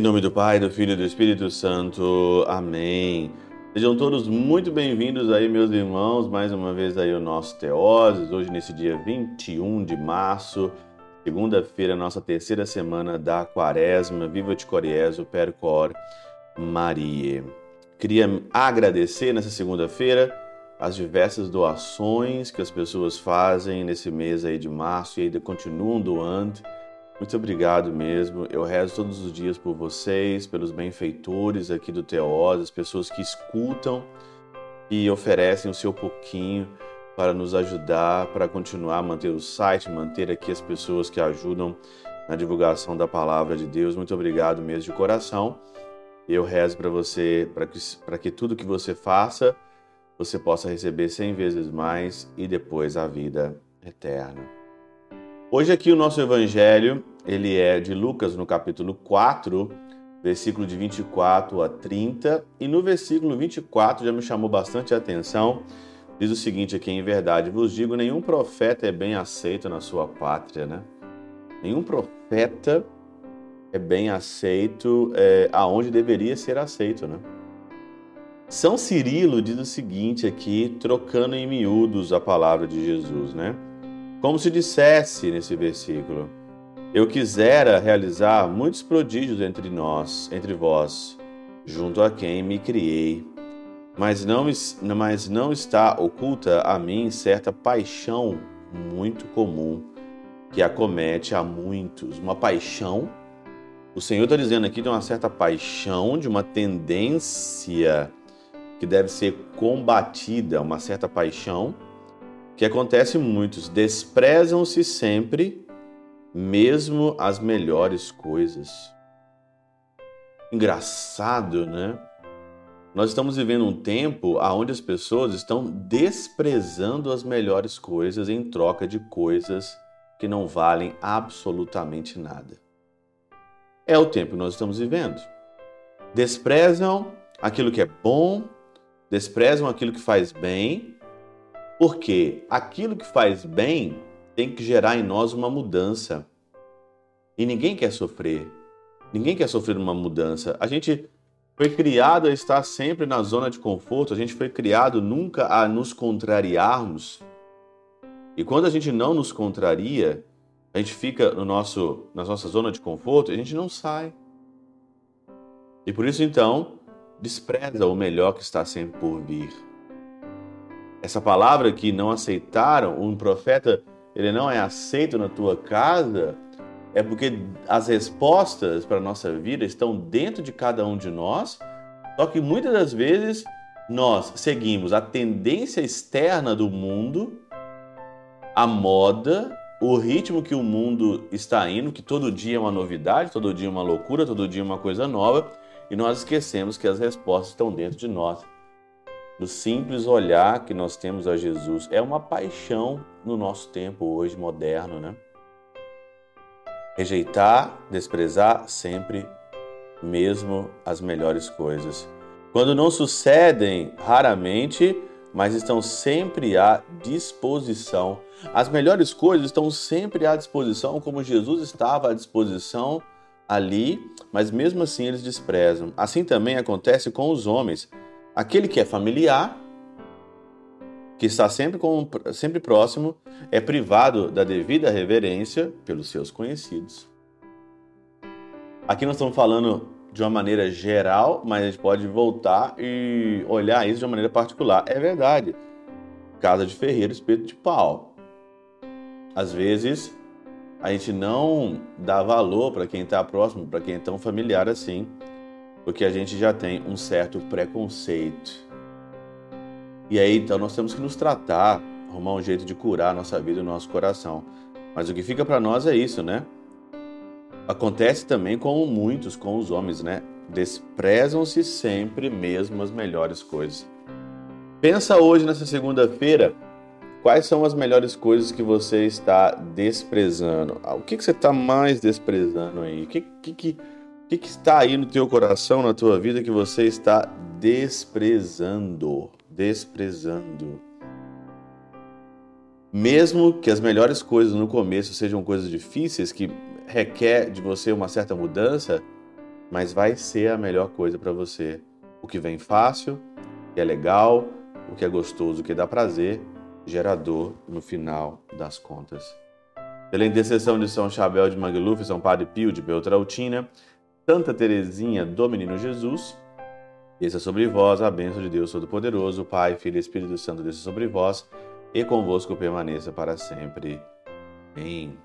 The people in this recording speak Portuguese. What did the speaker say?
Em nome do Pai, do Filho e do Espírito Santo. Amém. Sejam todos muito bem-vindos aí, meus irmãos, mais uma vez aí o nosso Teoses, hoje nesse dia 21 de março, segunda-feira, nossa terceira semana da quaresma, Viva de Coriezo, Percor Maria. Queria agradecer nessa segunda-feira as diversas doações que as pessoas fazem nesse mês aí de março e ainda continuam doando. Muito obrigado mesmo. Eu rezo todos os dias por vocês, pelos benfeitores aqui do Teós, as pessoas que escutam e oferecem o seu pouquinho para nos ajudar, para continuar a manter o site, manter aqui as pessoas que ajudam na divulgação da palavra de Deus. Muito obrigado mesmo de coração. Eu rezo para você, para que, que tudo que você faça, você possa receber cem vezes mais e depois a vida eterna. Hoje aqui o nosso evangelho, ele é de Lucas no capítulo 4, versículo de 24 a 30, e no versículo 24 já me chamou bastante a atenção. Diz o seguinte aqui, em verdade, vos digo, nenhum profeta é bem aceito na sua pátria, né? Nenhum profeta é bem aceito é, aonde deveria ser aceito, né? São Cirilo diz o seguinte aqui, trocando em miúdos a palavra de Jesus, né? Como se dissesse nesse versículo: Eu quisera realizar muitos prodígios entre nós, entre vós, junto a quem me criei. Mas não, mas não está oculta a mim certa paixão muito comum que acomete a muitos. Uma paixão. O Senhor está dizendo aqui de uma certa paixão, de uma tendência que deve ser combatida, uma certa paixão que acontece muitos desprezam-se sempre, mesmo as melhores coisas. Engraçado, né? Nós estamos vivendo um tempo onde as pessoas estão desprezando as melhores coisas em troca de coisas que não valem absolutamente nada. É o tempo que nós estamos vivendo. Desprezam aquilo que é bom, desprezam aquilo que faz bem porque aquilo que faz bem tem que gerar em nós uma mudança. E ninguém quer sofrer. Ninguém quer sofrer uma mudança. A gente foi criado a estar sempre na zona de conforto, a gente foi criado nunca a nos contrariarmos. E quando a gente não nos contraria, a gente fica no nosso, na nossa zona de conforto, a gente não sai. E por isso, então, despreza o melhor que está sempre por vir. Essa palavra que não aceitaram, um profeta ele não é aceito na tua casa, é porque as respostas para a nossa vida estão dentro de cada um de nós, só que muitas das vezes nós seguimos a tendência externa do mundo, a moda, o ritmo que o mundo está indo, que todo dia é uma novidade, todo dia é uma loucura, todo dia é uma coisa nova, e nós esquecemos que as respostas estão dentro de nós no simples olhar que nós temos a Jesus. É uma paixão no nosso tempo hoje moderno, né? Rejeitar, desprezar sempre mesmo as melhores coisas. Quando não sucedem, raramente, mas estão sempre à disposição. As melhores coisas estão sempre à disposição, como Jesus estava à disposição ali, mas mesmo assim eles desprezam. Assim também acontece com os homens. Aquele que é familiar, que está sempre, com, sempre próximo, é privado da devida reverência pelos seus conhecidos. Aqui nós estamos falando de uma maneira geral, mas a gente pode voltar e olhar isso de uma maneira particular. É verdade. Casa de ferreiro, espeto de pau. Às vezes a gente não dá valor para quem está próximo, para quem é tão familiar assim porque a gente já tem um certo preconceito. E aí então nós temos que nos tratar, arrumar um jeito de curar a nossa vida e o nosso coração. Mas o que fica para nós é isso, né? Acontece também com muitos, com os homens, né? Desprezam-se sempre mesmo as melhores coisas. Pensa hoje, nessa segunda-feira, quais são as melhores coisas que você está desprezando? Ah, o que, que você está mais desprezando aí? O que, que, que que, que está aí no teu coração, na tua vida, que você está desprezando? Desprezando. Mesmo que as melhores coisas no começo sejam coisas difíceis, que requer de você uma certa mudança, mas vai ser a melhor coisa para você. O que vem fácil, o que é legal, o que é gostoso, o que dá prazer, gerador no final das contas. Pela intercessão de São Chabel de Magluf, São Padre Pio de Beltrautina, Santa Teresinha do Menino Jesus, desça sobre vós a bênção de Deus Todo-Poderoso, Pai, Filho e Espírito Santo, desça sobre vós e convosco permaneça para sempre. Amém.